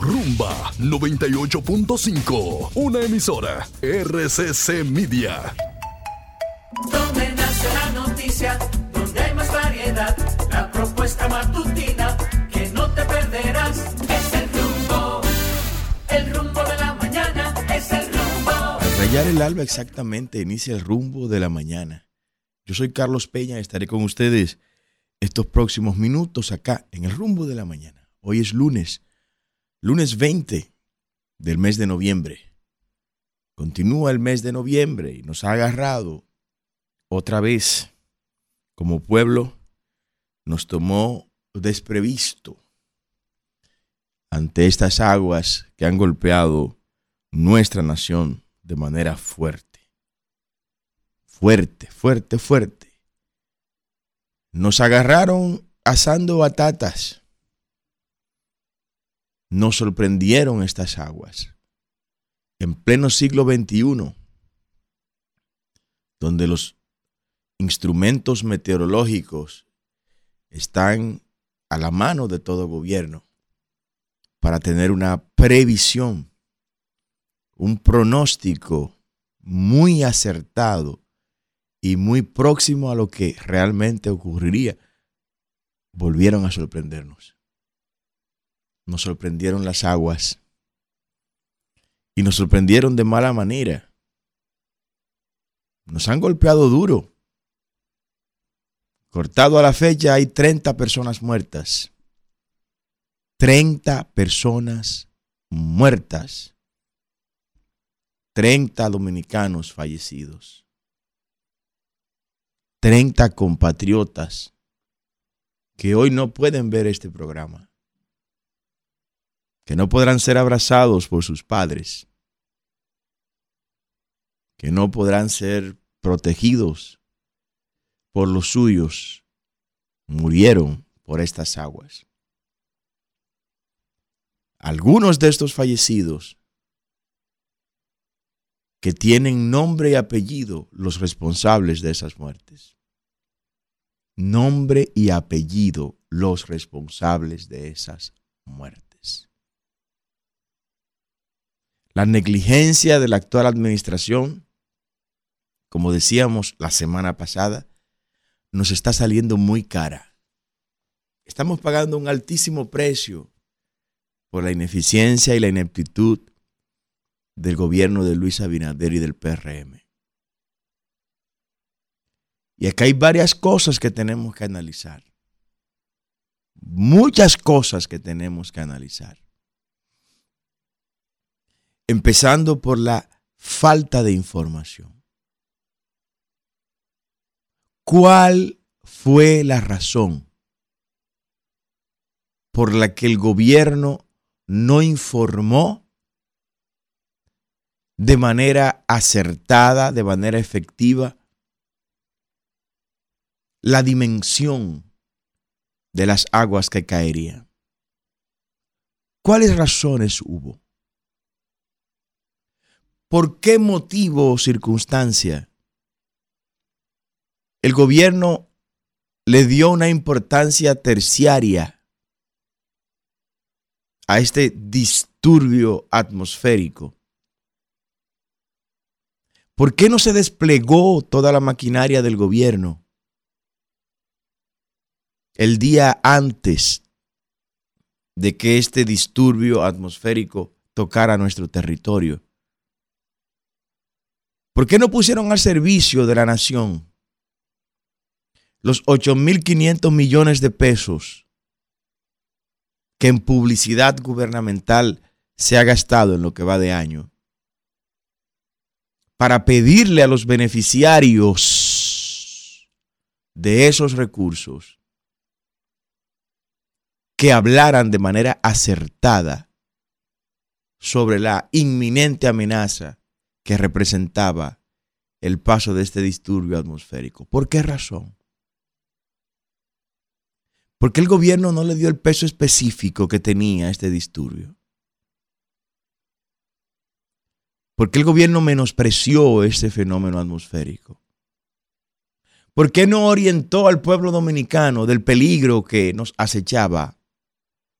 Rumba 98.5, una emisora RCC Media. Donde nace la noticia, donde hay más variedad, la propuesta matutina que no te perderás. Es el rumbo, el rumbo de la mañana, es el rumbo. Al rayar el alba exactamente inicia el rumbo de la mañana. Yo soy Carlos Peña y estaré con ustedes estos próximos minutos acá en el rumbo de la mañana. Hoy es lunes, lunes 20 del mes de noviembre. Continúa el mes de noviembre y nos ha agarrado otra vez como pueblo, nos tomó desprevisto ante estas aguas que han golpeado nuestra nación de manera fuerte. Fuerte, fuerte, fuerte. Nos agarraron asando batatas. Nos sorprendieron estas aguas. En pleno siglo XXI, donde los instrumentos meteorológicos están a la mano de todo gobierno para tener una previsión, un pronóstico muy acertado y muy próximo a lo que realmente ocurriría, volvieron a sorprendernos. Nos sorprendieron las aguas y nos sorprendieron de mala manera. Nos han golpeado duro. Cortado a la fecha hay 30 personas muertas. 30 personas muertas. 30 dominicanos fallecidos. 30 compatriotas que hoy no pueden ver este programa, que no podrán ser abrazados por sus padres, que no podrán ser protegidos por los suyos, murieron por estas aguas. Algunos de estos fallecidos que tienen nombre y apellido los responsables de esas muertes. Nombre y apellido los responsables de esas muertes. La negligencia de la actual administración, como decíamos la semana pasada, nos está saliendo muy cara. Estamos pagando un altísimo precio por la ineficiencia y la ineptitud del gobierno de Luis Abinader y del PRM. Y acá hay varias cosas que tenemos que analizar. Muchas cosas que tenemos que analizar. Empezando por la falta de información. ¿Cuál fue la razón por la que el gobierno no informó de manera acertada, de manera efectiva, la dimensión de las aguas que caerían. ¿Cuáles razones hubo? ¿Por qué motivo o circunstancia el gobierno le dio una importancia terciaria a este disturbio atmosférico? ¿Por qué no se desplegó toda la maquinaria del gobierno el día antes de que este disturbio atmosférico tocara nuestro territorio? ¿Por qué no pusieron al servicio de la nación los 8.500 millones de pesos que en publicidad gubernamental se ha gastado en lo que va de año? para pedirle a los beneficiarios de esos recursos que hablaran de manera acertada sobre la inminente amenaza que representaba el paso de este disturbio atmosférico. ¿Por qué razón? Porque el gobierno no le dio el peso específico que tenía este disturbio. ¿Por qué el gobierno menospreció ese fenómeno atmosférico? ¿Por qué no orientó al pueblo dominicano del peligro que nos acechaba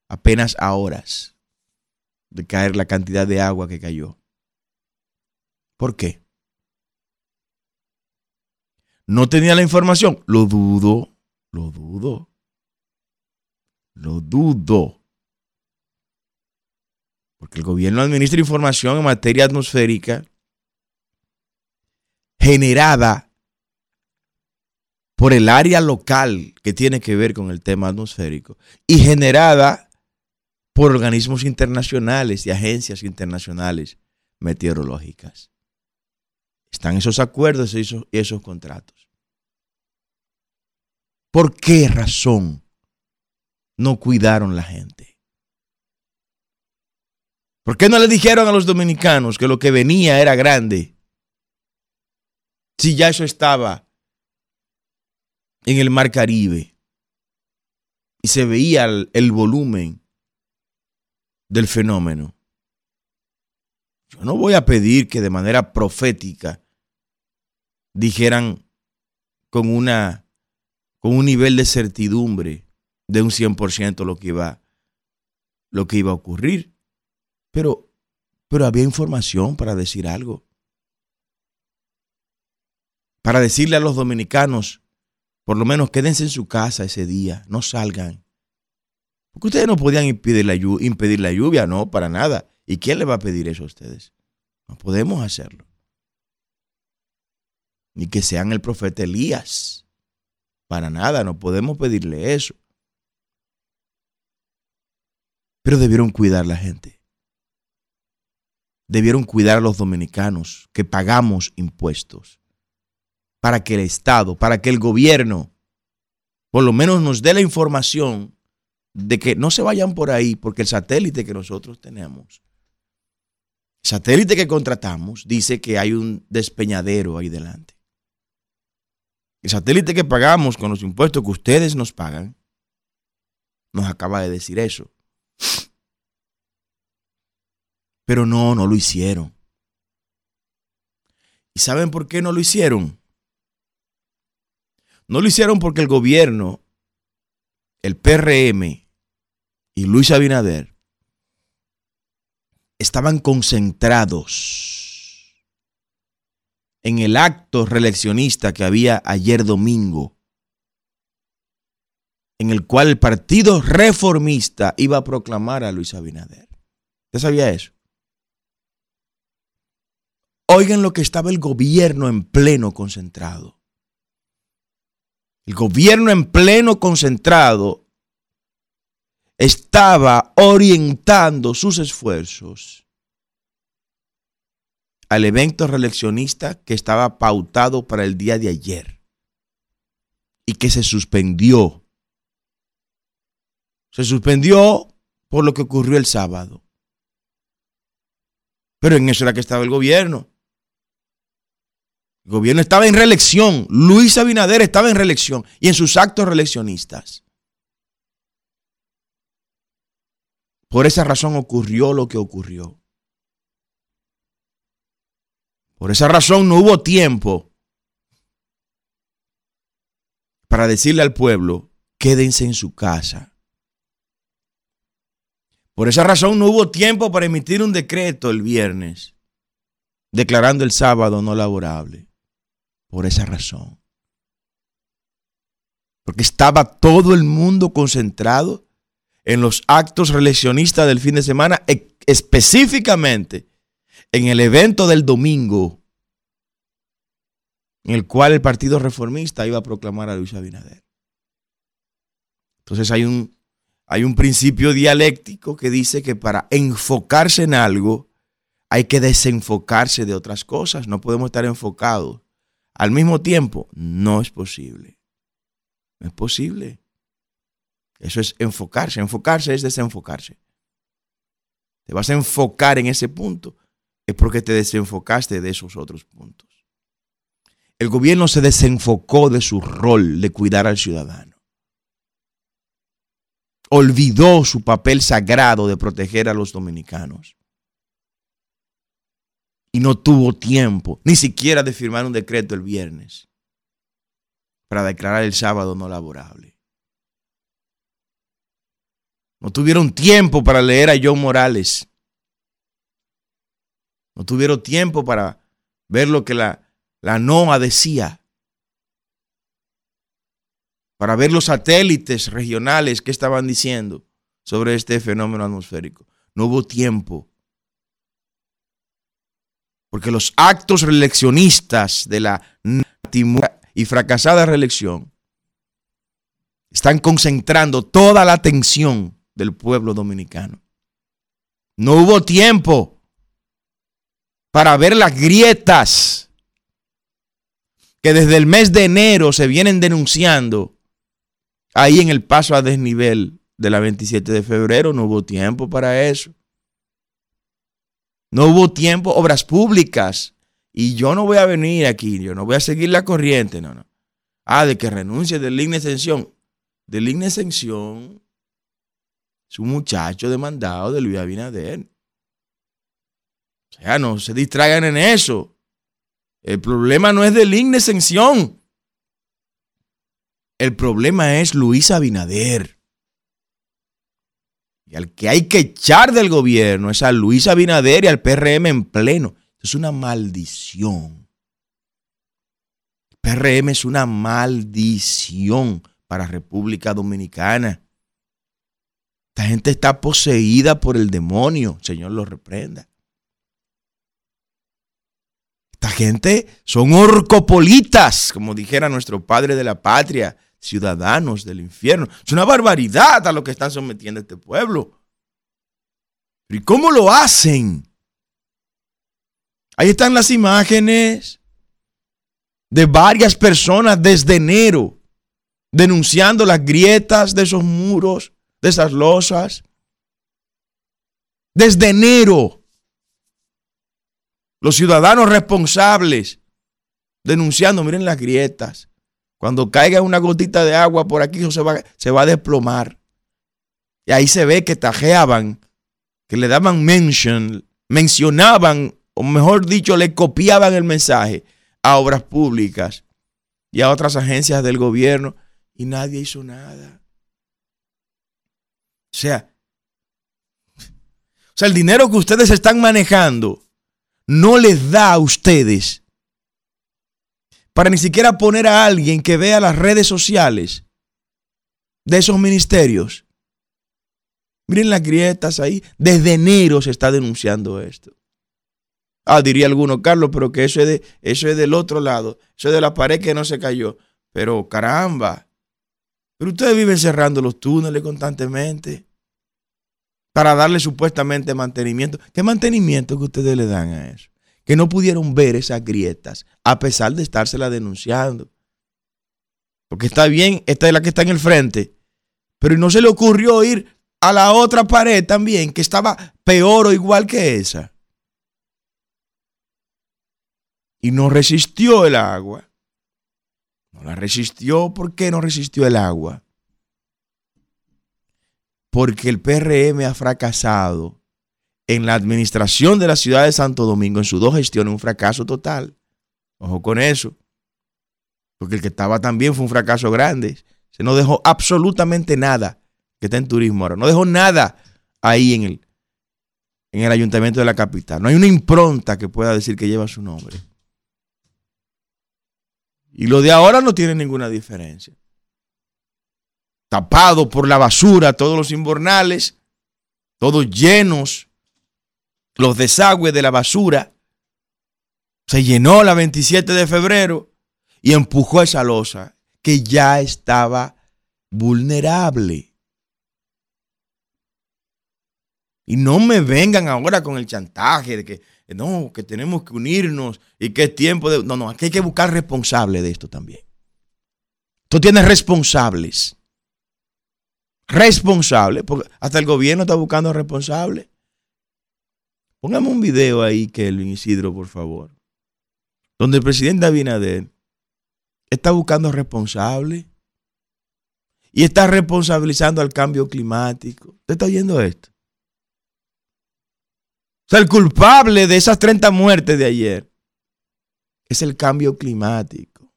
apenas a horas de caer la cantidad de agua que cayó. ¿Por qué? No tenía la información. Lo dudo, lo dudo, lo dudo. Porque el gobierno administra información en materia atmosférica generada por el área local que tiene que ver con el tema atmosférico y generada por organismos internacionales y agencias internacionales meteorológicas. Están esos acuerdos y esos, contratos. ¿Por qué razón no cuidaron la gente? ¿Por qué no le dijeron a los dominicanos que lo que venía era grande? Si ya eso estaba en el Mar Caribe y se veía el volumen del fenómeno. Yo no voy a pedir que de manera profética dijeran con una con un nivel de certidumbre de un 100% lo que iba lo que iba a ocurrir. Pero pero había información para decir algo. Para decirle a los dominicanos, por lo menos quédense en su casa ese día, no salgan. Porque ustedes no podían impedir la, lluvia, impedir la lluvia, no, para nada. ¿Y quién le va a pedir eso a ustedes? No podemos hacerlo. Ni que sean el profeta Elías. Para nada, no podemos pedirle eso. Pero debieron cuidar la gente. Debieron cuidar a los dominicanos que pagamos impuestos. Para que el Estado, para que el gobierno, por lo menos nos dé la información de que no se vayan por ahí, porque el satélite que nosotros tenemos, satélite que contratamos, dice que hay un despeñadero ahí delante. El satélite que pagamos con los impuestos que ustedes nos pagan, nos acaba de decir eso. Pero no, no lo hicieron. ¿Y saben por qué no lo hicieron? No lo hicieron porque el gobierno el PRM y Luis Abinader estaban concentrados en el acto reeleccionista que había ayer domingo, en el cual el Partido Reformista iba a proclamar a Luis Abinader. ¿Usted sabía eso? Oigan lo que estaba el gobierno en pleno concentrado. El gobierno en pleno concentrado estaba orientando sus esfuerzos al evento reeleccionista que estaba pautado para el día de ayer y que se suspendió. Se suspendió por lo que ocurrió el sábado. Pero en eso era que estaba el gobierno. El gobierno estaba en reelección. Luis Abinader estaba en reelección y en sus actos reeleccionistas. Por esa razón ocurrió lo que ocurrió. Por esa razón no hubo tiempo para decirle al pueblo, quédense en su casa. Por esa razón no hubo tiempo para emitir un decreto el viernes, declarando el sábado no laborable por esa razón. Porque estaba todo el mundo concentrado en los actos reeleccionistas del fin de semana, e, específicamente en el evento del domingo, en el cual el Partido Reformista iba a proclamar a Luis Abinader. Entonces hay un, hay un principio dialéctico que dice que para enfocarse en algo hay que desenfocarse de otras cosas. No podemos estar enfocados al mismo tiempo, no es posible. No es posible. Eso es enfocarse. Enfocarse es desenfocarse. Te vas a enfocar en ese punto. Es porque te desenfocaste de esos otros puntos. El gobierno se desenfocó de su rol de cuidar al ciudadano. Olvidó su papel sagrado de proteger a los dominicanos y no tuvo tiempo ni siquiera de firmar un decreto el viernes para declarar el sábado no laborable. No tuvieron tiempo para leer a John Morales No tuvieron tiempo para ver lo que la, la NOAA decía. Para ver los satélites regionales que estaban diciendo sobre este fenómeno atmosférico. No hubo tiempo. Porque los actos reeleccionistas de la y fracasada reelección están concentrando toda la atención del pueblo dominicano. No hubo tiempo para ver las grietas que desde el mes de enero se vienen denunciando ahí en el paso a desnivel de la 27 de febrero. No hubo tiempo para eso. No hubo tiempo, obras públicas. Y yo no voy a venir aquí, yo no voy a seguir la corriente, no, no. Ah, de que renuncie del línea extensión. Del línea extensión es un muchacho demandado de Luis Abinader. O sea, no se distraigan en eso. El problema no es de línea extensión. El problema es Luis Abinader. Y al que hay que echar del gobierno es a Luis Abinader y al PRM en pleno. Es una maldición. El PRM es una maldición para República Dominicana. Esta gente está poseída por el demonio. Señor lo reprenda. Esta gente son orcopolitas, como dijera nuestro padre de la patria, ciudadanos del infierno. Es una barbaridad a lo que están sometiendo este pueblo. ¿Y cómo lo hacen? Ahí están las imágenes de varias personas desde enero denunciando las grietas de esos muros, de esas losas. Desde enero, los ciudadanos responsables denunciando, miren las grietas. Cuando caiga una gotita de agua por aquí, se va, se va a desplomar. Y ahí se ve que tajeaban, que le daban mention, mencionaban, o mejor dicho, le copiaban el mensaje a obras públicas y a otras agencias del gobierno y nadie hizo nada. O sea, o sea, el dinero que ustedes están manejando no les da a ustedes para ni siquiera poner a alguien que vea las redes sociales de esos ministerios. Miren las grietas ahí. Desde enero se está denunciando esto. Ah, diría alguno, Carlos, pero que eso es, de, eso es del otro lado. Eso es de la pared que no se cayó. Pero caramba, pero ustedes viven cerrando los túneles constantemente para darle supuestamente mantenimiento. ¿Qué mantenimiento que ustedes le dan a eso? Que no pudieron ver esas grietas a pesar de estársela denunciando. Porque está bien, esta es la que está en el frente. Pero no se le ocurrió ir a la otra pared también, que estaba peor o igual que esa. Y no resistió el agua. La resistió. ¿Por qué no resistió el agua? Porque el PRM ha fracasado en la administración de la ciudad de Santo Domingo, en sus dos gestiones, un fracaso total. Ojo con eso. Porque el que estaba también fue un fracaso grande. Se no dejó absolutamente nada que está en turismo ahora. No dejó nada ahí en el, en el ayuntamiento de la capital. No hay una impronta que pueda decir que lleva su nombre. Y lo de ahora no tiene ninguna diferencia. Tapado por la basura, todos los invernales, todos llenos, los desagües de la basura. Se llenó la 27 de febrero y empujó esa losa que ya estaba vulnerable. Y no me vengan ahora con el chantaje de que no, que tenemos que unirnos y que es tiempo de... No, no, aquí hay que buscar responsables de esto también. Tú tienes responsables. Responsables, porque hasta el gobierno está buscando responsables. Póngame un video ahí, Kelvin Isidro, por favor. Donde el presidente Abinader está buscando responsables y está responsabilizando al cambio climático. ¿Usted está oyendo esto? Sea, el culpable de esas 30 muertes de ayer es el cambio climático.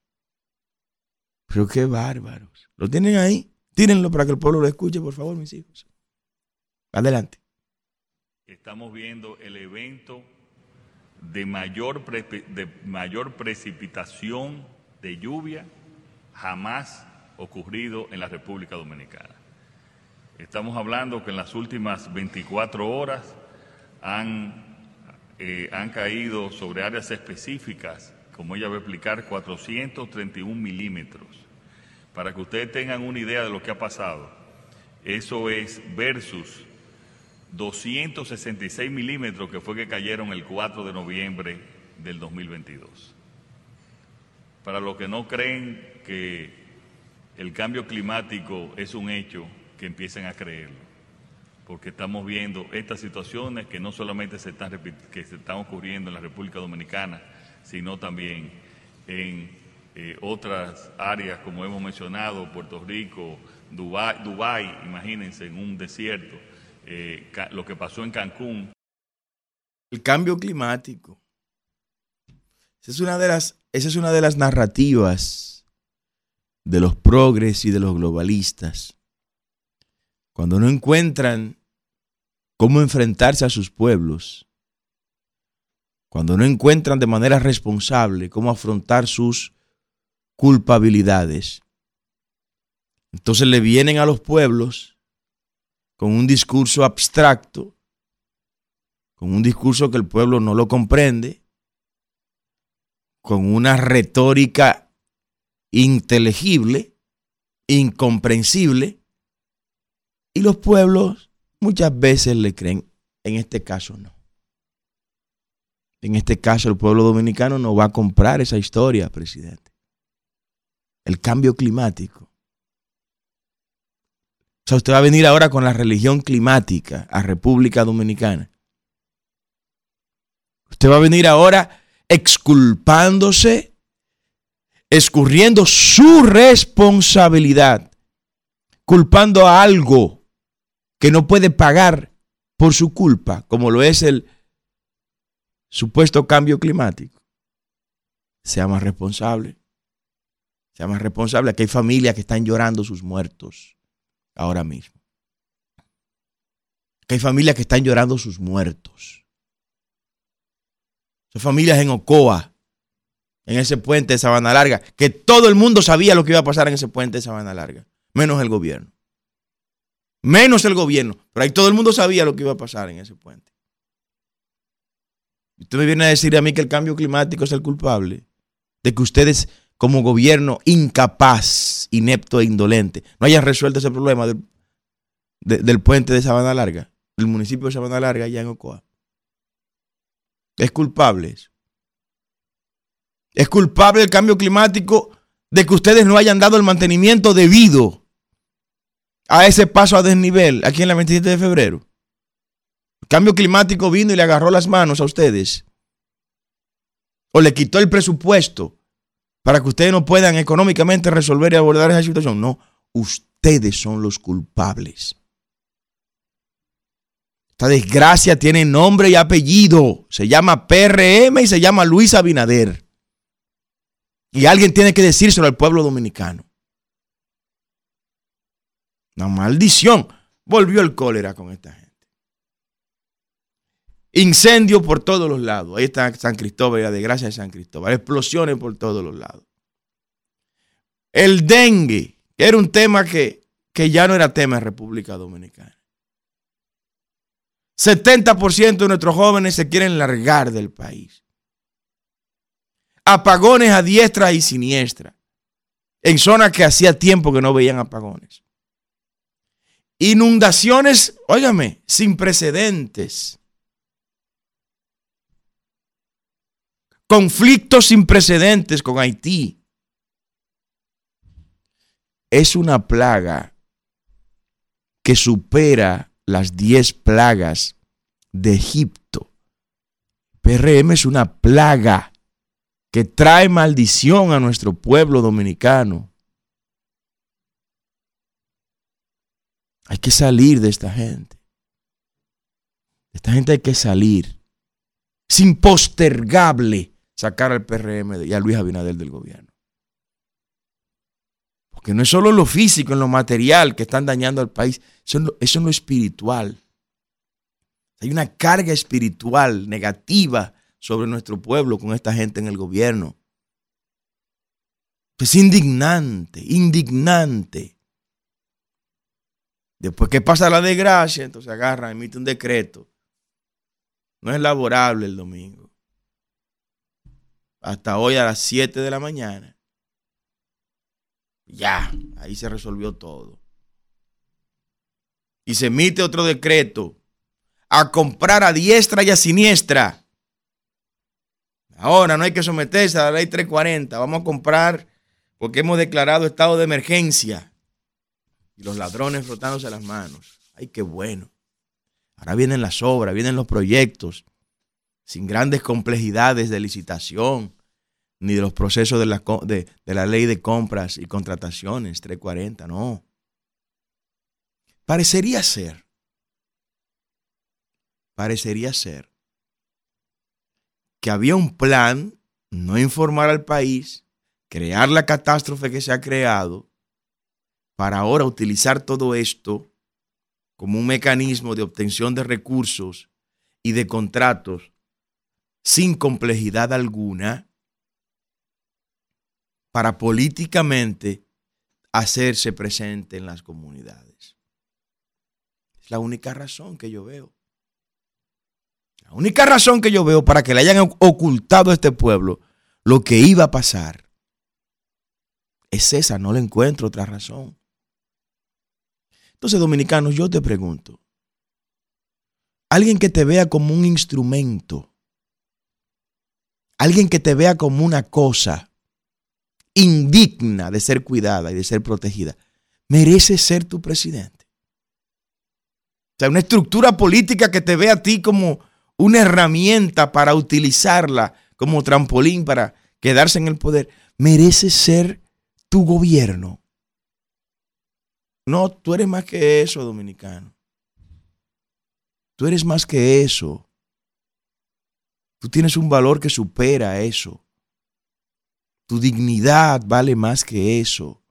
Pero qué bárbaros. ¿Lo tienen ahí? Tírenlo para que el pueblo lo escuche, por favor, mis hijos. Adelante. Estamos viendo el evento de mayor, de mayor precipitación de lluvia jamás ocurrido en la República Dominicana. Estamos hablando que en las últimas 24 horas han, eh, han caído sobre áreas específicas, como ella va a explicar, 431 milímetros. Para que ustedes tengan una idea de lo que ha pasado, eso es versus 266 milímetros que fue que cayeron el 4 de noviembre del 2022. Para los que no creen que el cambio climático es un hecho, que empiecen a creerlo, porque estamos viendo estas situaciones que no solamente se están, que se están ocurriendo en la República Dominicana, sino también en eh, otras áreas, como hemos mencionado, Puerto Rico, Dubái, Dubai, imagínense, en un desierto eh, lo que pasó en Cancún. El cambio climático. Esa es una de las, esa es una de las narrativas de los progres y de los globalistas. Cuando no encuentran cómo enfrentarse a sus pueblos, cuando no encuentran de manera responsable cómo afrontar sus culpabilidades, entonces le vienen a los pueblos con un discurso abstracto, con un discurso que el pueblo no lo comprende, con una retórica inteligible, incomprensible, y los pueblos muchas veces le creen, en este caso no. En este caso el pueblo dominicano no va a comprar esa historia, presidente. El cambio climático o sea, usted va a venir ahora con la religión climática a República Dominicana. Usted va a venir ahora exculpándose, escurriendo su responsabilidad, culpando a algo que no puede pagar por su culpa, como lo es el supuesto cambio climático. Sea más responsable. Sea más responsable. Aquí hay familias que están llorando sus muertos ahora mismo. Que hay familias que están llorando sus muertos. Son familias en Ocoa, en ese puente de Sabana Larga, que todo el mundo sabía lo que iba a pasar en ese puente de Sabana Larga, menos el gobierno. Menos el gobierno, pero ahí todo el mundo sabía lo que iba a pasar en ese puente. Usted me viene a decir a mí que el cambio climático es el culpable de que ustedes como gobierno incapaz, inepto e indolente, no hayan resuelto ese problema del, puente de Sabana Larga, del municipio de Sabana Larga, allá en Ocoa. Es culpable eso. Es culpable el cambio climático de que ustedes no hayan dado el mantenimiento debido a ese paso a desnivel aquí en la 27 de febrero. El cambio climático vino y le agarró las manos a ustedes. O le quitó el presupuesto para que ustedes no puedan económicamente resolver y abordar esa situación. No, ustedes son los culpables. Esta desgracia tiene nombre y apellido. Se llama PRM y se llama Luis Abinader. Y alguien tiene que decírselo al pueblo dominicano. Una maldición. Volvió el cólera con esta gente. Incendio por todos los lados. Ahí está San Cristóbal, la desgracia de San Cristóbal. Explosiones por todos los lados. El dengue, que era un tema que, que ya no era tema en República Dominicana. 70% de nuestros jóvenes se quieren largar del país. Apagones a diestra y siniestra. En zonas que hacía tiempo que no veían apagones. Inundaciones, óigame, sin precedentes. conflictos sin precedentes con Haití. Es una plaga que supera las 10 plagas de Egipto. PRM es una plaga que trae maldición a nuestro pueblo dominicano. Hay que salir de esta gente. De esta gente hay que salir. Es impostergable sacar al PRM y a Luis Abinader del gobierno. Porque no es solo lo físico, en lo material que están dañando al país, eso, eso es lo espiritual. Hay una carga espiritual negativa sobre nuestro pueblo con esta gente en el gobierno. Es indignante, indignante. Después que pasa la desgracia, entonces agarra, emite un decreto. No es laborable el domingo. Hasta hoy a las 7 de la mañana. Ya, ahí se resolvió todo. Y se emite otro decreto a comprar a diestra y a siniestra. Ahora no hay que someterse a la ley 340. Vamos a comprar porque hemos declarado estado de emergencia. Y los ladrones frotándose las manos. Ay, qué bueno. Ahora vienen las obras, vienen los proyectos, sin grandes complejidades de licitación, ni de los procesos de la, de, la ley de compras y contrataciones 340, no. Parecería ser, parecería ser que había un plan, no informar al país, crear la catástrofe que se ha creado, para ahora utilizar todo esto como un mecanismo de obtención de recursos y de contratos sin complejidad alguna para políticamente hacerse presente en las comunidades. Es la única razón que yo veo. La única razón que yo veo para que le hayan ocultado a este pueblo lo que iba a pasar es esa, no le encuentro otra razón. Entonces, dominicanos, yo te pregunto, alguien que te vea como un instrumento, alguien que te vea como una cosa indigna de ser cuidada y de ser protegida, merece ser tu presidente. O sea, una estructura política que te vea a ti como una herramienta para utilizarla como trampolín para quedarse en el poder, merece ser tu gobierno. No, tú eres más que eso, dominicano. Tú eres más que eso. Tú tienes un valor que supera eso. Tu dignidad vale más que eso.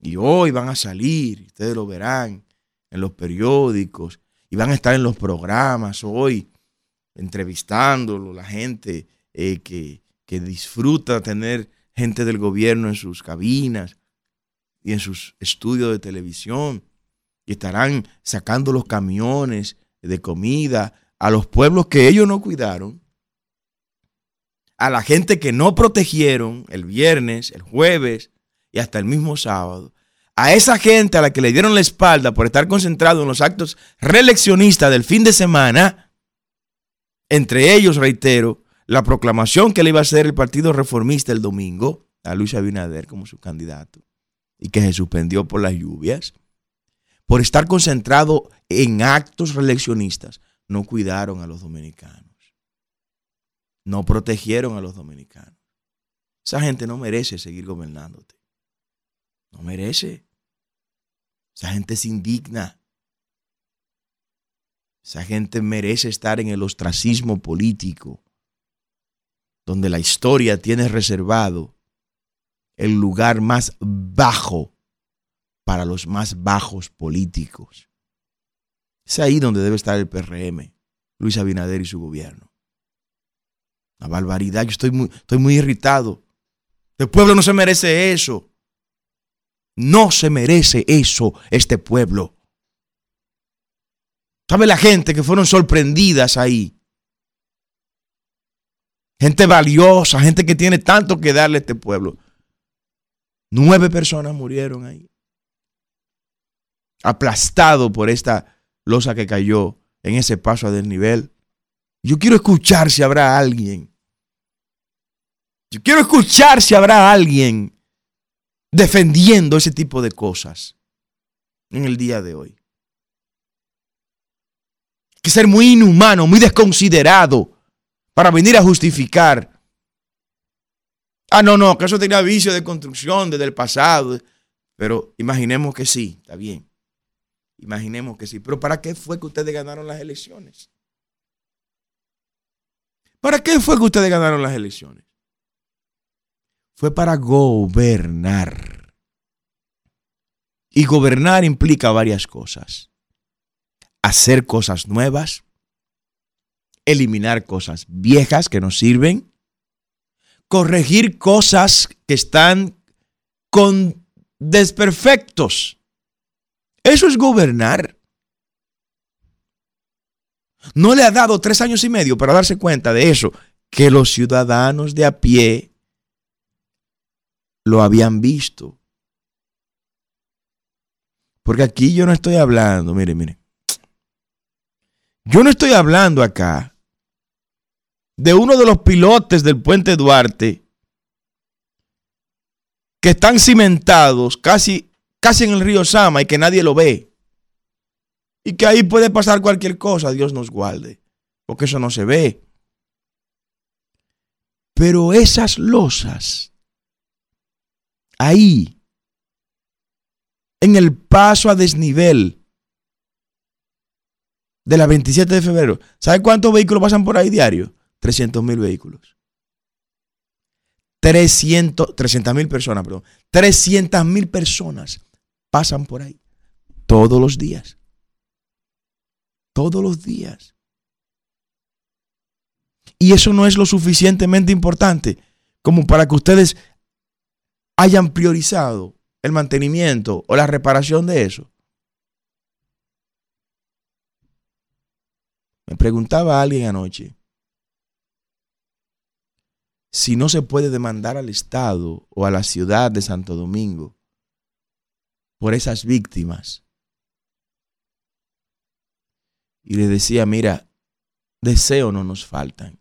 Y hoy van a salir, ustedes lo verán en los periódicos, y van a estar en los programas hoy, entrevistándolo, la gente eh, que, que disfruta tener gente del gobierno en sus cabinas y en sus estudios de televisión. Y estarán sacando los camiones de comida a los pueblos que ellos no cuidaron a la gente que no protegieron el viernes, el jueves y hasta el mismo sábado, a esa gente a la que le dieron la espalda por estar concentrado en los actos reeleccionistas del fin de semana, entre ellos, reitero, la proclamación que le iba a hacer el Partido Reformista el domingo a Luis Abinader como su candidato y que se suspendió por las lluvias, por estar concentrado en actos reeleccionistas, no cuidaron a los dominicanos no protegieron a los dominicanos. Esa gente no merece seguir gobernándote. No merece. Esa gente es indigna. Esa gente merece estar en el ostracismo político, donde la historia tiene reservado el lugar más bajo para los más bajos políticos. Es ahí donde debe estar el PRM, Luis Abinader y su gobierno. La barbaridad. Yo estoy muy, estoy muy irritado. El pueblo no se merece eso. No se merece eso este pueblo. ¿Sabe la gente que fueron sorprendidas ahí? Gente valiosa, gente que tiene tanto que darle a este pueblo. Nueve personas murieron ahí. Aplastado por esta losa que cayó en ese paso a desnivel. Yo quiero escuchar si habrá alguien yo quiero escuchar si habrá alguien defendiendo ese tipo de cosas en el día de hoy. Hay que ser muy inhumano, muy desconsiderado para venir a justificar. Ah, no, no, que eso tenía vicio de construcción desde el pasado. Pero imaginemos que sí, está bien. Imaginemos que sí. Pero ¿para qué fue que ustedes ganaron las elecciones? ¿Para qué fue que ustedes ganaron las elecciones? fue para gobernar. Y gobernar implica varias cosas. Hacer cosas nuevas, eliminar cosas viejas que nos sirven, corregir cosas que están con desperfectos. Eso es gobernar. No le ha dado tres años y medio para darse cuenta de eso, que los ciudadanos de a pie lo habían visto. Porque aquí yo no estoy hablando, mire, mire. Yo no estoy hablando acá de uno de los pilotes del puente Duarte que están cimentados casi, casi en el río Sama y que nadie lo ve. Y que ahí puede pasar cualquier cosa, Dios nos guarde, porque eso no se ve. Pero esas losas, ahí, en el paso a desnivel de la 27 de febrero, ¿sabe cuántos vehículos pasan por ahí diario? 300 mil vehículos. 300 mil personas, perdón. 300 mil personas pasan por ahí todos los días. Todos los días. Y eso no es lo suficientemente importante como para que ustedes hayan priorizado el mantenimiento o la reparación de eso. Me preguntaba alguien anoche si no se puede demandar al Estado o a la ciudad de Santo Domingo por esas víctimas. Y le decía, mira, deseo no nos faltan.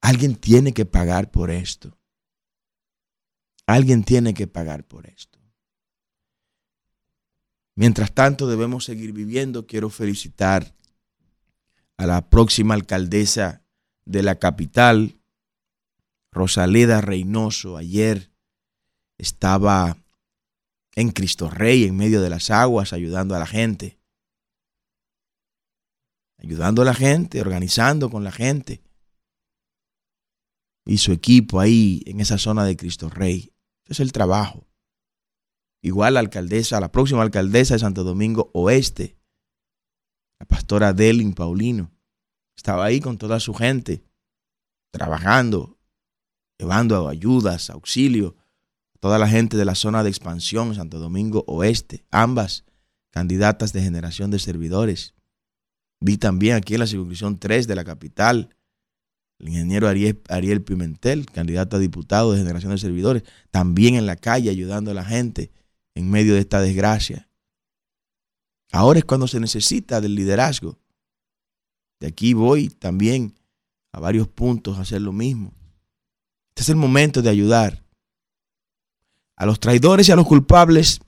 Alguien tiene que pagar por esto. Alguien tiene que pagar por esto. Mientras tanto debemos seguir viviendo. Quiero felicitar a la próxima alcaldesa de la capital, Rosaleda Reynoso. Ayer estaba en Cristo Rey, en medio de las aguas, ayudando a la gente. Ayudando a la gente, organizando con la gente y su equipo ahí en esa zona de Cristo Rey. Es el trabajo. Igual la alcaldesa, la próxima alcaldesa de Santo Domingo Oeste, la pastora Delin Paulino, estaba ahí con toda su gente, trabajando, llevando ayudas, auxilio, a toda la gente de la zona de expansión, Santo Domingo Oeste, ambas candidatas de generación de servidores. Vi también aquí en la circunscripción 3 de la capital el ingeniero Ariel, Pimentel, candidato a diputado de Generación de Servidores, también en la calle ayudando a la gente en medio de esta desgracia. Ahora es cuando se necesita del liderazgo. De aquí voy también a varios puntos a hacer lo mismo. Este es el momento de ayudar. A los traidores y a los culpables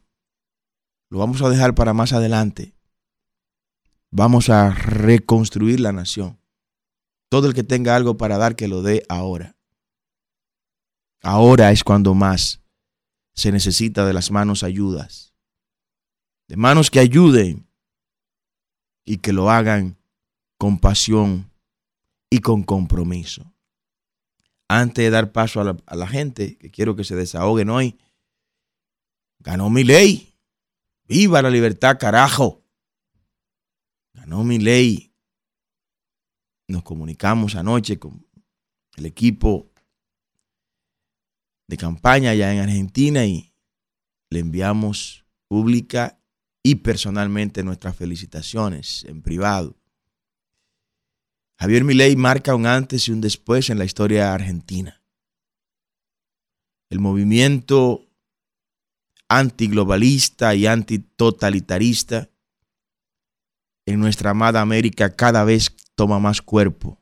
lo vamos a dejar para más adelante. Vamos a reconstruir la nación. Todo el que tenga algo para dar, que lo dé ahora. Ahora es cuando más se necesita de las manos ayudas. De manos que ayuden y que lo hagan con pasión y con compromiso. Antes de dar paso a la, gente, que quiero que se desahoguen hoy, ganó mi ley. Viva la libertad, carajo. Ganó mi ley nos comunicamos anoche con el equipo de campaña allá en Argentina y le enviamos pública y personalmente nuestras felicitaciones en privado. Javier Milei marca un antes y un después en la historia argentina. El movimiento antiglobalista y antitotalitarista en nuestra amada América cada vez toma más cuerpo.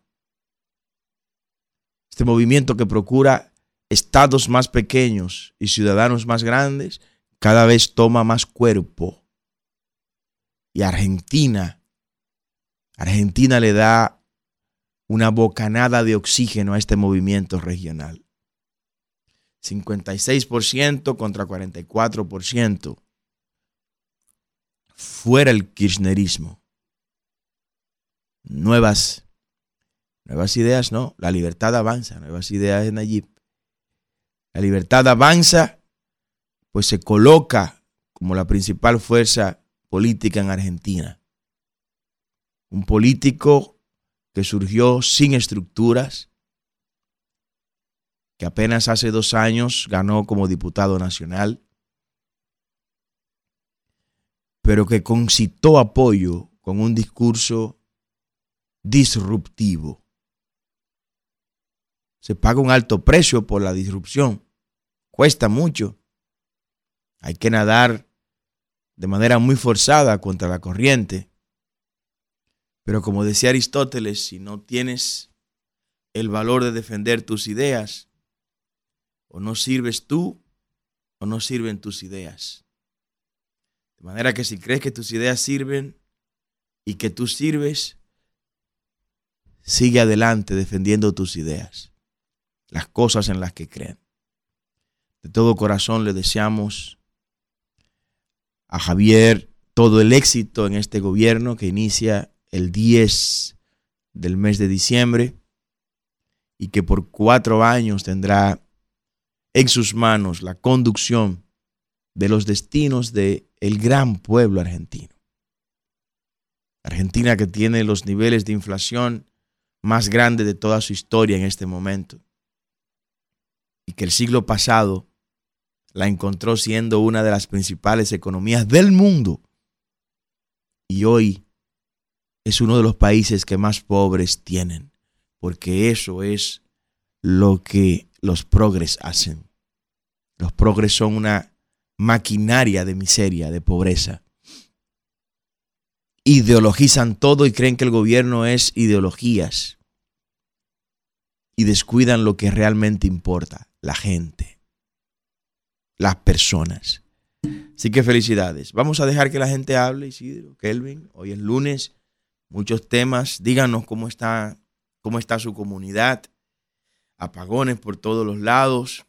Este movimiento que procura estados más pequeños y ciudadanos más grandes, cada vez toma más cuerpo. Y Argentina, Argentina le da una bocanada de oxígeno a este movimiento regional. 56% contra 44%. Fuera el kirchnerismo nuevas, nuevas ideas, no, la libertad avanza, nuevas ideas en Nayib. La libertad avanza, pues se coloca como la principal fuerza política en Argentina. Un político que surgió sin estructuras, que apenas hace dos años ganó como diputado nacional, pero que concitó apoyo con un discurso disruptivo. Se paga un alto precio por la disrupción, cuesta mucho. Hay que nadar de manera muy forzada contra la corriente. Pero como decía Aristóteles, si no tienes el valor de defender tus ideas, o no sirves tú, o no sirven tus ideas. De manera que si crees que tus ideas sirven y que tú sirves, sigue adelante defendiendo tus ideas, las cosas en las que creen. De todo corazón le deseamos a Javier todo el éxito en este gobierno que inicia el 10 del mes de diciembre y que por cuatro años tendrá en sus manos la conducción de los destinos del el gran pueblo argentino. Argentina que tiene los niveles de inflación más grandes de toda su historia en este momento y que el siglo pasado la encontró siendo una de las principales economías del mundo. Y hoy es uno de los países que más pobres tienen, porque eso es lo que los progres hacen. Los progres son una maquinaria de miseria, de pobreza. Ideologizan todo y creen que el gobierno es ideologías. Y descuidan lo que realmente importa, la gente las personas. Así que felicidades. Vamos a dejar que la gente hable, Isidro, Kelvin. Hoy es lunes, muchos temas. Díganos cómo está, cómo está su comunidad. Apagones por todos los lados.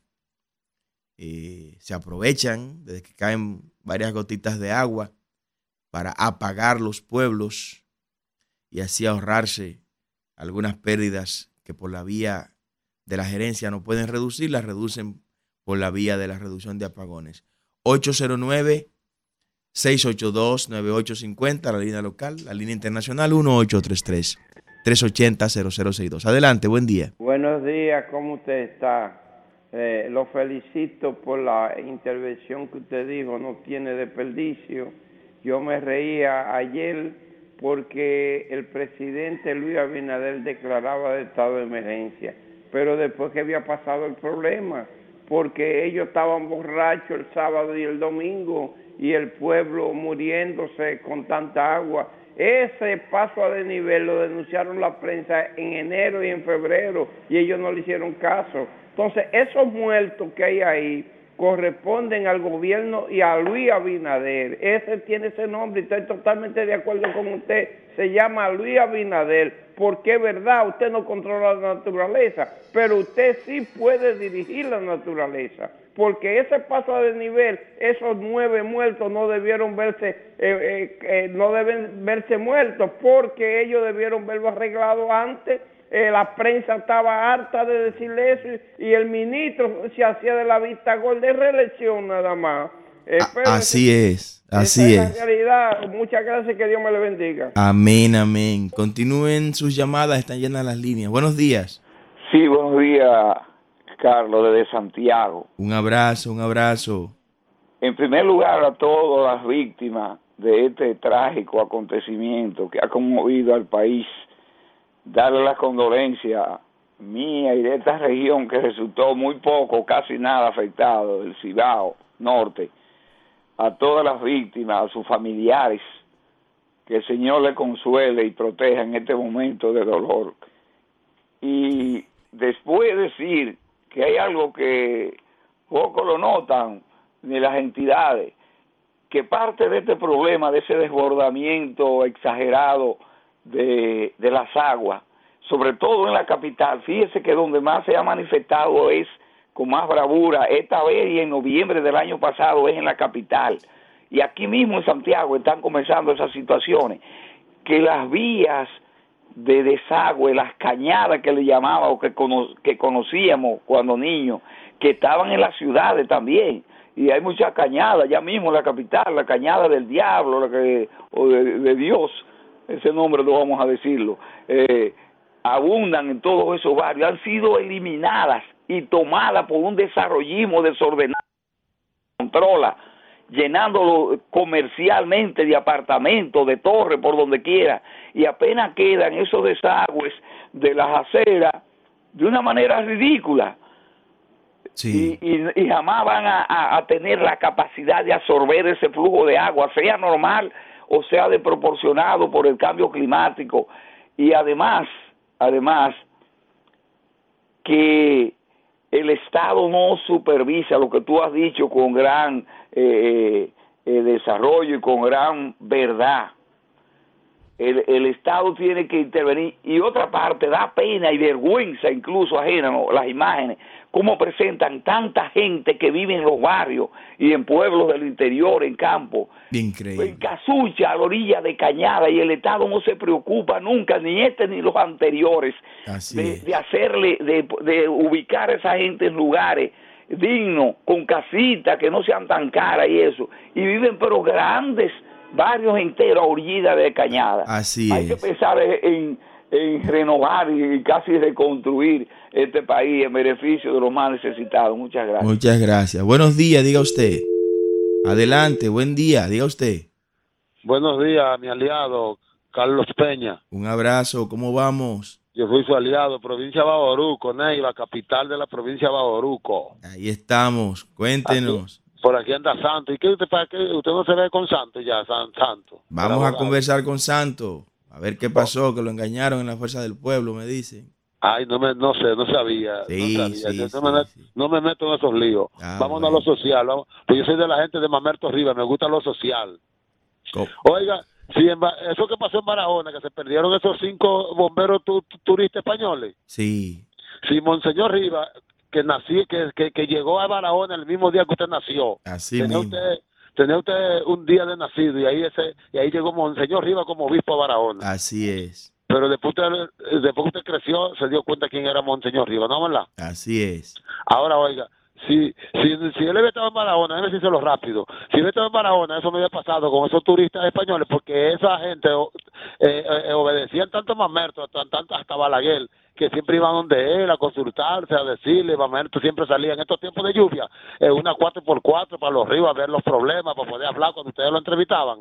Eh, se aprovechan desde que caen varias gotitas de agua para apagar los pueblos y así ahorrarse algunas pérdidas que por la vía de la gerencia no pueden reducir, las reducen por la vía de la reducción de apagones. 809-682-9850, la línea local, la línea internacional 1833-380-0062. Adelante, buen día. Buenos días, ¿cómo usted está? Eh, lo felicito por la intervención que usted dijo, no tiene desperdicio. Yo me reía ayer porque el presidente Luis Abinader declaraba de estado de emergencia, pero después que había pasado el problema, porque ellos estaban borrachos el sábado y el domingo y el pueblo muriéndose con tanta agua. Ese paso a desnivel lo denunciaron la prensa en enero y en febrero y ellos no le hicieron caso. Entonces, esos muertos que hay ahí corresponden al gobierno y a Luis Abinader. Ese tiene ese nombre estoy totalmente de acuerdo con usted. Se llama Luis Abinader porque es verdad, usted no controla la naturaleza, pero usted sí puede dirigir la naturaleza. Porque ese paso a desnivel, esos nueve muertos no debieron verse, eh, eh, eh, no deben verse muertos, porque ellos debieron verlo arreglado antes eh, la prensa estaba harta de decirle eso y, el ministro se hacía de la vista gol de reelección nada más. Eh, así es, así es. realidad. Muchas gracias, que Dios me le bendiga. Amén, amén. Continúen sus llamadas, están llenas las líneas. Buenos días. Sí, buenos días, Carlos, desde Santiago. Un abrazo, un abrazo. En primer lugar, a todas las víctimas de este trágico acontecimiento que ha conmovido al país darle la condolencia mía y de esta región que resultó muy poco, casi nada afectado, del Cibao Norte, a todas las víctimas, a sus familiares, que el Señor le consuele y proteja en este momento de dolor. Y después decir que hay algo que poco lo notan ni las entidades, que parte de este problema, de ese desbordamiento exagerado, de, las aguas, sobre todo en la capital. Fíjese que donde más se ha manifestado es con más bravura, esta vez y en noviembre del año pasado es en la capital. Y aquí mismo en Santiago están comenzando esas situaciones, que las vías de desagüe, las cañadas que le llamábamos, que, que conocíamos cuando niños, que estaban en las ciudades también, y hay muchas cañadas, ya mismo en la capital, la cañada del diablo, la que, o de Dios, ese nombre no vamos a decirlo, eh, abundan en todos esos barrios han sido eliminadas y tomadas por un desarrollismo desordenado controla llenándolo comercialmente de apartamentos, de torres, por donde quiera, y apenas quedan esos desagües de las aceras de una manera ridícula. Sí. Y, y- y jamás van a, a- a tener la capacidad de absorber ese flujo de agua, sea normal o sea desproporcionado por el cambio climático. Y además, además, que el Estado no supervisa lo que tú has dicho con gran eh, eh, desarrollo y con gran verdad. El, el Estado tiene que intervenir y otra parte da pena y vergüenza incluso ajena ¿no? las imágenes cómo presentan tanta gente que vive en los barrios y en pueblos del interior en campo en. Casucha, a la orilla de Cañada, y el Estado no se preocupa nunca, ni este ni los anteriores, de, de hacerle, de, de ubicar a esa gente en lugares dignos, con casitas que no sean tan caras y eso, y viven pero grandes barrios enteros a orilla de Cañada. Así Hay que pensar en, en renovar y casi reconstruir este país en beneficio de los más necesitados. Muchas gracias. Muchas gracias. Buenos días, diga usted. Adelante, buen día, diga usted. Buenos días, mi aliado Carlos Peña. Un abrazo, ¿cómo vamos? Yo soy su aliado, provincia de Baboruco, Neiva, capital de la provincia de Baboruco. Ahí estamos, cuéntenos. Por aquí anda Santo. ¿Y qué usted, para qué? usted no se ve con Santo ya, San, Santo? Vamos a conversar con Santo, a ver qué pasó, que lo engañaron en la fuerza del pueblo, me dicen. Ay, no, me, no sé, no sabía. Sí, no, sabía. sí, Yo sí, no, me, no meto en esos líos. Ah, Vámonos bueno. a lo social. Vamos. Pues yo soy de la gente de Mamerto Rivas, me gusta lo social. Oiga, si en eso que pasó en Barahona, que se perdieron esos cinco bomberos tu- tu- turistas españoles, Sí, si Monseñor Rivas, que nací, que, que, que llegó a Barahona el mismo día que usted nació, así tenía mismo. usted, tenía usted un día de nacido y ahí ese, y ahí llegó Monseñor Rivas como obispo a Barahona. Así es, Pero después usted, después que usted creció, se dio cuenta quién era Monseñor Rivas, ¿no verdad? así es. Ahora, oiga, si, si, si él había estado en Barahona, déjeme decírselo rápido, si él había estado en Barahona, eso me había pasado con esos turistas españoles, porque esa gente eh, eh, obedecían tanto a Mamerto, hasta Balaguer, que siempre iban donde él a consultarse, a decirle, Mamerto siempre salía en estos tiempos de lluvia, eh, una 4x4 para los ríos, a ver los problemas, para poder hablar cuando ustedes lo entrevistaban.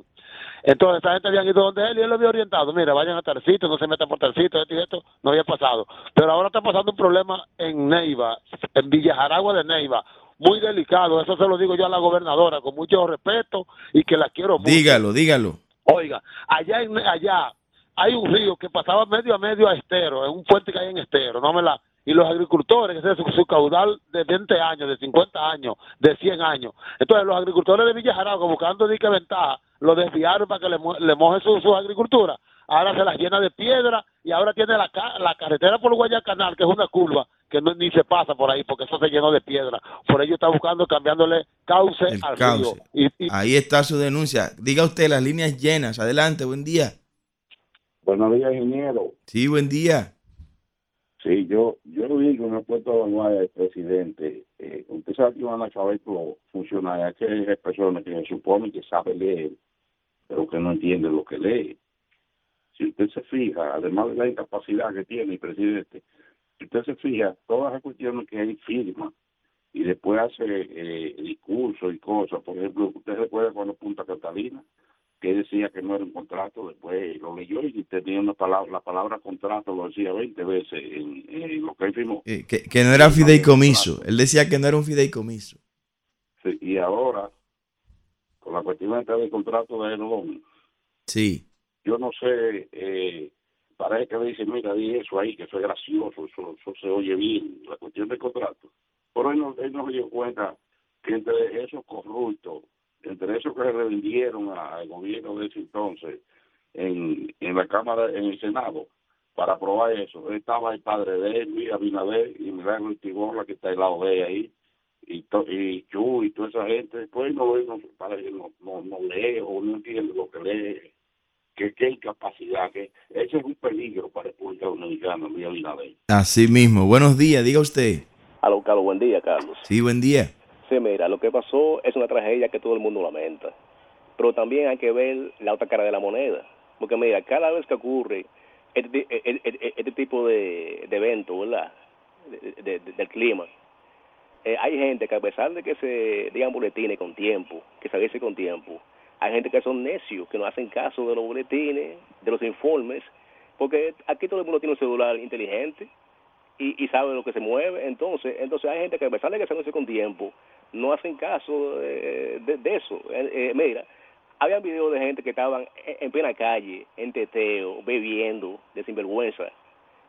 Entonces, esa gente habían ido donde él y él lo había orientado. Mira, vayan a tal sitio, no se metan por tal sitio, esto y esto. No había pasado. Pero ahora está pasando un problema en Neiva, en Villa Jaragua de Neiva. Muy delicado. Eso se lo digo yo a la gobernadora con mucho respeto y que la quiero mucho. Dígalo, dígalo. Oiga, allá en, allá hay un río que pasaba medio a medio a Estero, en un puente que hay en Estero, ¿no me la? Y los agricultores, que ese es su, su caudal de 20 años, de 50 años, de 100 años. Entonces, los agricultores de Villa Jaragua, buscando dique ventaja, lo desviaron para que le, le moje su, su agricultura. Ahora se las llena de piedra y ahora tiene la, ca- la carretera por Guayacanal, que es una curva que no, ni se pasa por ahí porque eso se llenó de piedra. Por ello está buscando cambiándole cauce El al cauce. río. Y, y- Ahí está su denuncia. Diga usted, las líneas llenas. Adelante, buen día. Buenos días, ingeniero. Sí, buen día. Sí, yo yo vi que me he puesto a vanguardia del presidente. Eh, usted sabe que van a saber cómo funciona. que hay personas que se supone que sabe leer, pero que no entiende lo que lee. Si usted se fija, además de la incapacidad que tiene el presidente, si usted se fija, todas las cuestiones que él firma y después hace eh, discursos y cosas. Por ejemplo, usted recuerda cuando Punta Catalina, que decía que no era un contrato, después lo leyó y tenía una palabra, la palabra contrato lo decía 20 veces en, en lo que él firmó. Que, que no era fideicomiso. Él decía que no era un fideicomiso. Sí, y ahora, con la cuestión esta del contrato de Enron, Sí, yo no sé, eh, parece que dice, mira, di eso ahí, que eso es gracioso, eso, eso se oye bien, la cuestión del contrato. Pero él no, él no se dio cuenta que entre esos corruptos, entre esos que se revendieron al gobierno de ese entonces, en, en la Cámara, en el Senado, para aprobar eso, estaba el padre de él, Luis Abinader, y Milagro Itiborla, que está al lado de él ahí, y, to, y Chu y toda esa gente, pues no, no, que no, no, no lee o no entiende lo que lee que qué incapacidad, que ese es un peligro para República Dominicana, Luis Abinader. así mismo. Buenos días, diga usted. Aló, Carlos, buen día, Carlos. Sí, buen día. Sí, mira, lo que pasó es una tragedia que todo el mundo lamenta. Pero también hay que ver la otra cara de la moneda. Porque mira, cada vez que ocurre este, este, este tipo de, de evento, ¿verdad? De, de, del clima. Eh, hay gente que a pesar de que se digan boletines con tiempo, que se avise con tiempo, hay gente que son necios, que no hacen caso de los boletines, de los informes, porque aquí todo el mundo tiene un celular inteligente y, y sabe lo que se mueve, entonces entonces hay gente que a pesar de que se con tiempo, no hacen caso de, de, de eso. Eh, eh, mira, había videos de gente que estaban en, en plena calle, en teteo, bebiendo, de sinvergüenza.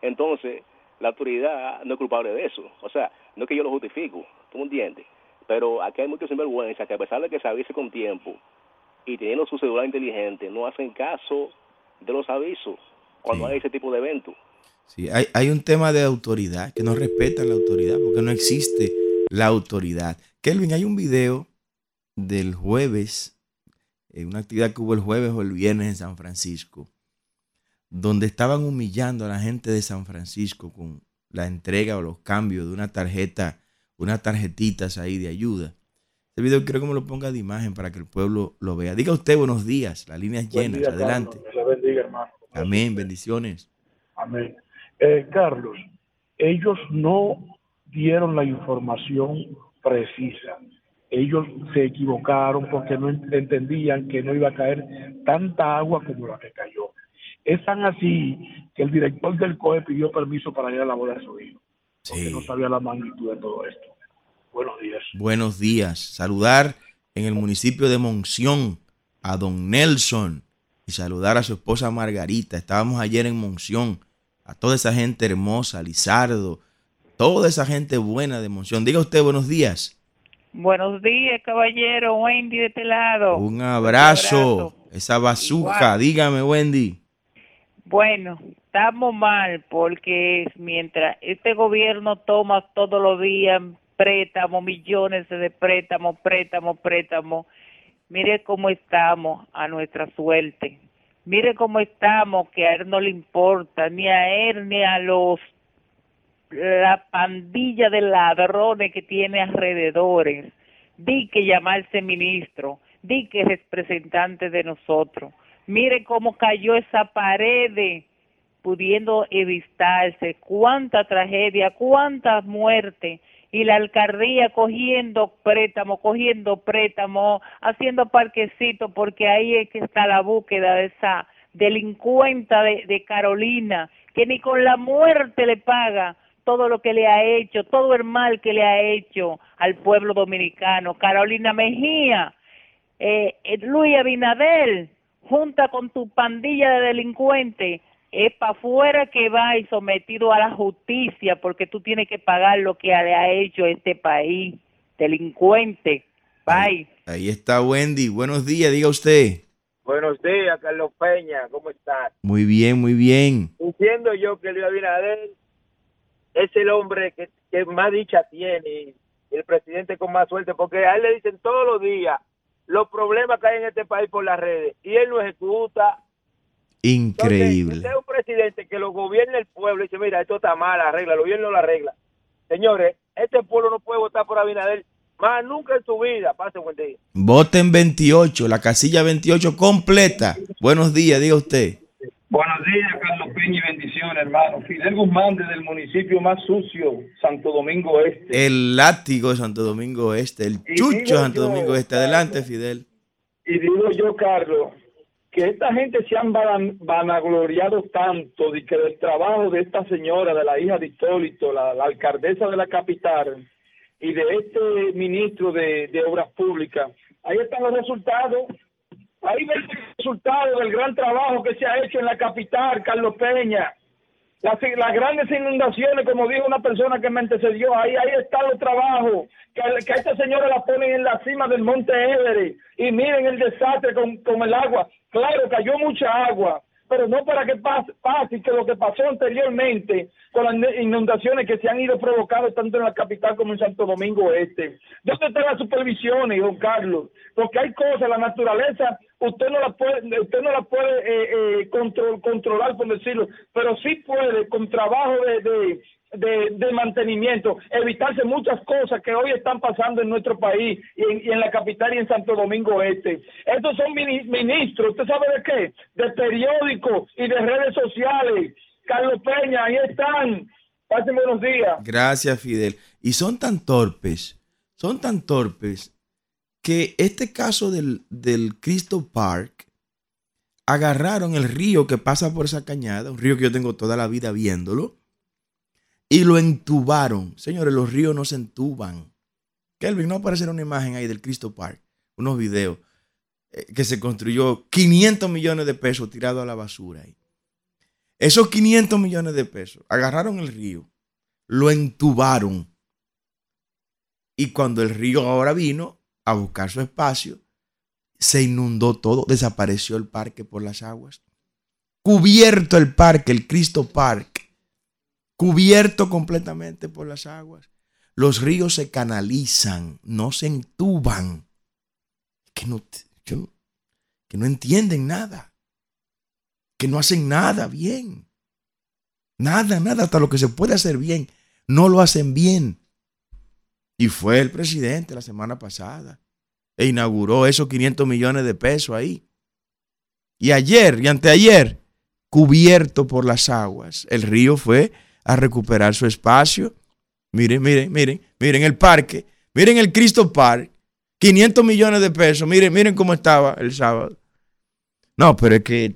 Entonces, la autoridad no es culpable de eso. O sea, no es que yo lo justifico, ¿tú me entiendes? Pero aquí hay muchos sinvergüenza que a pesar de que se avise con tiempo y teniendo su celular inteligente, no hacen caso de los avisos cuando Sí. hay ese tipo de eventos. Sí, hay, hay un tema de autoridad, que no respetan la autoridad, porque no existe la autoridad. Kelvin, hay un video del jueves, eh, una actividad que hubo el jueves o el viernes en San Francisco, donde estaban humillando a la gente de San Francisco con la entrega o los cambios de una tarjeta, unas tarjetitas ahí de ayuda. Este video creo que me lo ponga de imagen para que el pueblo lo vea. Diga usted buenos días, la línea es Buen llena, día, adelante. Carlos. Dios le bendiga, hermano. Amén, bendiciones. Amén. Eh, Carlos, ellos no dieron la información precisa. Ellos se equivocaron porque no ent- entendían que no iba a caer tanta agua como la que cayó. Es tan así que el director del COE pidió permiso para ir a la boda de su hijo, porque no sabía la magnitud de todo esto. Buenos días. Buenos días. Saludar en el municipio de Monción a don Nelson y saludar a su esposa Margarita. Estábamos ayer en Monción. A toda esa gente hermosa, Lizardo, toda esa gente buena de Monción. Diga usted buenos días. Buenos días, caballero. Wendy de este lado. Un abrazo. Esa bazuca. Dígame, Wendy. Bueno, estamos mal porque mientras este gobierno toma todos los días préstamos, millones de préstamos, préstamos, préstamos, mire cómo estamos a nuestra suerte. Mire cómo estamos, que a él no le importa, ni a él ni a los la pandilla de ladrones que tiene alrededores. Di que llamarse ministro, di que es representante de nosotros. Mire cómo cayó esa pared pudiendo evitarse, cuánta tragedia, cuántas muertes y la alcaldía cogiendo préstamo, cogiendo préstamo, haciendo parquecito porque ahí es que está la búsqueda de esa delincuente de, de Carolina que ni con la muerte le paga todo lo que le ha hecho, todo el mal que le ha hecho al pueblo dominicano. Carolina Mejía, eh, eh, Luis Abinadel, junta con tu pandilla de delincuentes, es para afuera que va y sometido a la justicia porque tú tienes que pagar lo que le ha hecho este país. Delincuente. Bye. Ahí está Wendy. Buenos días, diga usted. Buenos días, Carlos Peña, ¿cómo estás? Muy bien, muy bien. Diciendo yo que Luis Abinader es el hombre que, que más dicha tiene, y el presidente con más suerte, porque a él le dicen todos los días los problemas que hay en este país por las redes, y él lo ejecuta. Increíble. Usted es un presidente que lo gobierna el pueblo y dice, mira, esto está mal, arregla, el gobierno lo arregla. Señores, este pueblo no puede votar por Abinader más nunca en su vida. Pase buen día. Voten 28, la casilla 28 completa. Buenos días, diga usted. Buenos días, Carlos Peña y bendiciones, hermano. Fidel Guzmán desde el municipio más sucio, Santo Domingo Este. El látigo de Santo Domingo Este, el Y chucho de Santo yo, Domingo Este. Adelante, Fidel. Y digo yo, Carlos, que esta gente se han van- vanagloriado tanto de que del trabajo de esta señora, de la hija de Hipólito, la, la alcaldesa de la capital, y de este ministro de, de Obras Públicas. Ahí están los resultados. Ahí ven el resultado del gran trabajo que se ha hecho en la capital, Carlos Peña. Las, grandes inundaciones, como dijo una persona que me antecedió, ahí, ahí está el trabajo, que, que a esta señora la ponen en la cima del monte Everest y miren el desastre con el agua. Claro, cayó mucha agua, pero no para que pase, pase que lo que pasó anteriormente con las inundaciones que se han ido provocando tanto en la capital como en Santo Domingo Este. ¿Dónde están las supervisiones, don Carlos? Porque hay cosas, la naturaleza usted no la puede, usted no la puede eh, eh, control, controlar, por decirlo, pero sí puede con trabajo de, de, de, mantenimiento, evitarse muchas cosas que hoy están pasando en nuestro país y en, la capital y en Santo Domingo Este. Estos son mini- ministros, ¿usted sabe de qué? De periódicos y de redes sociales. Carlos Peña, ahí están. Pasen buenos días. Gracias, Fidel. Y son tan torpes, son tan torpes que este caso del, del Park agarraron el río que pasa por esa cañada, un río que yo tengo toda la vida viéndolo, y lo entubaron. Señores, los ríos no se entuban. Kelvin, no aparecerá una imagen ahí del Crystal Park, unos videos eh, que se construyó 500 millones de pesos tirados a la basura ahí. Esos 500 millones de pesos agarraron el río, lo entubaron. Y cuando el río ahora vino a buscar su espacio, se inundó todo, desapareció el parque por las aguas. Cubierto el parque, el Cristo Park, cubierto completamente por las aguas. Los ríos se canalizan, no se entuban. Que no, que no entienden nada que no hacen nada bien. Nada, nada, hasta lo que se puede hacer bien, no lo hacen bien. Y fue el presidente la semana pasada e inauguró esos 500 millones de pesos ahí. Y ayer y anteayer, cubierto por las aguas, el río fue a recuperar su espacio. Miren, miren, miren, miren el parque, miren el Cristo Park, 500 millones de pesos, miren, miren cómo estaba el sábado. No, pero es que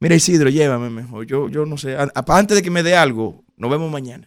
Mira, Isidro, llévame mejor. Yo, yo no sé. Antes de que me dé algo, nos vemos mañana.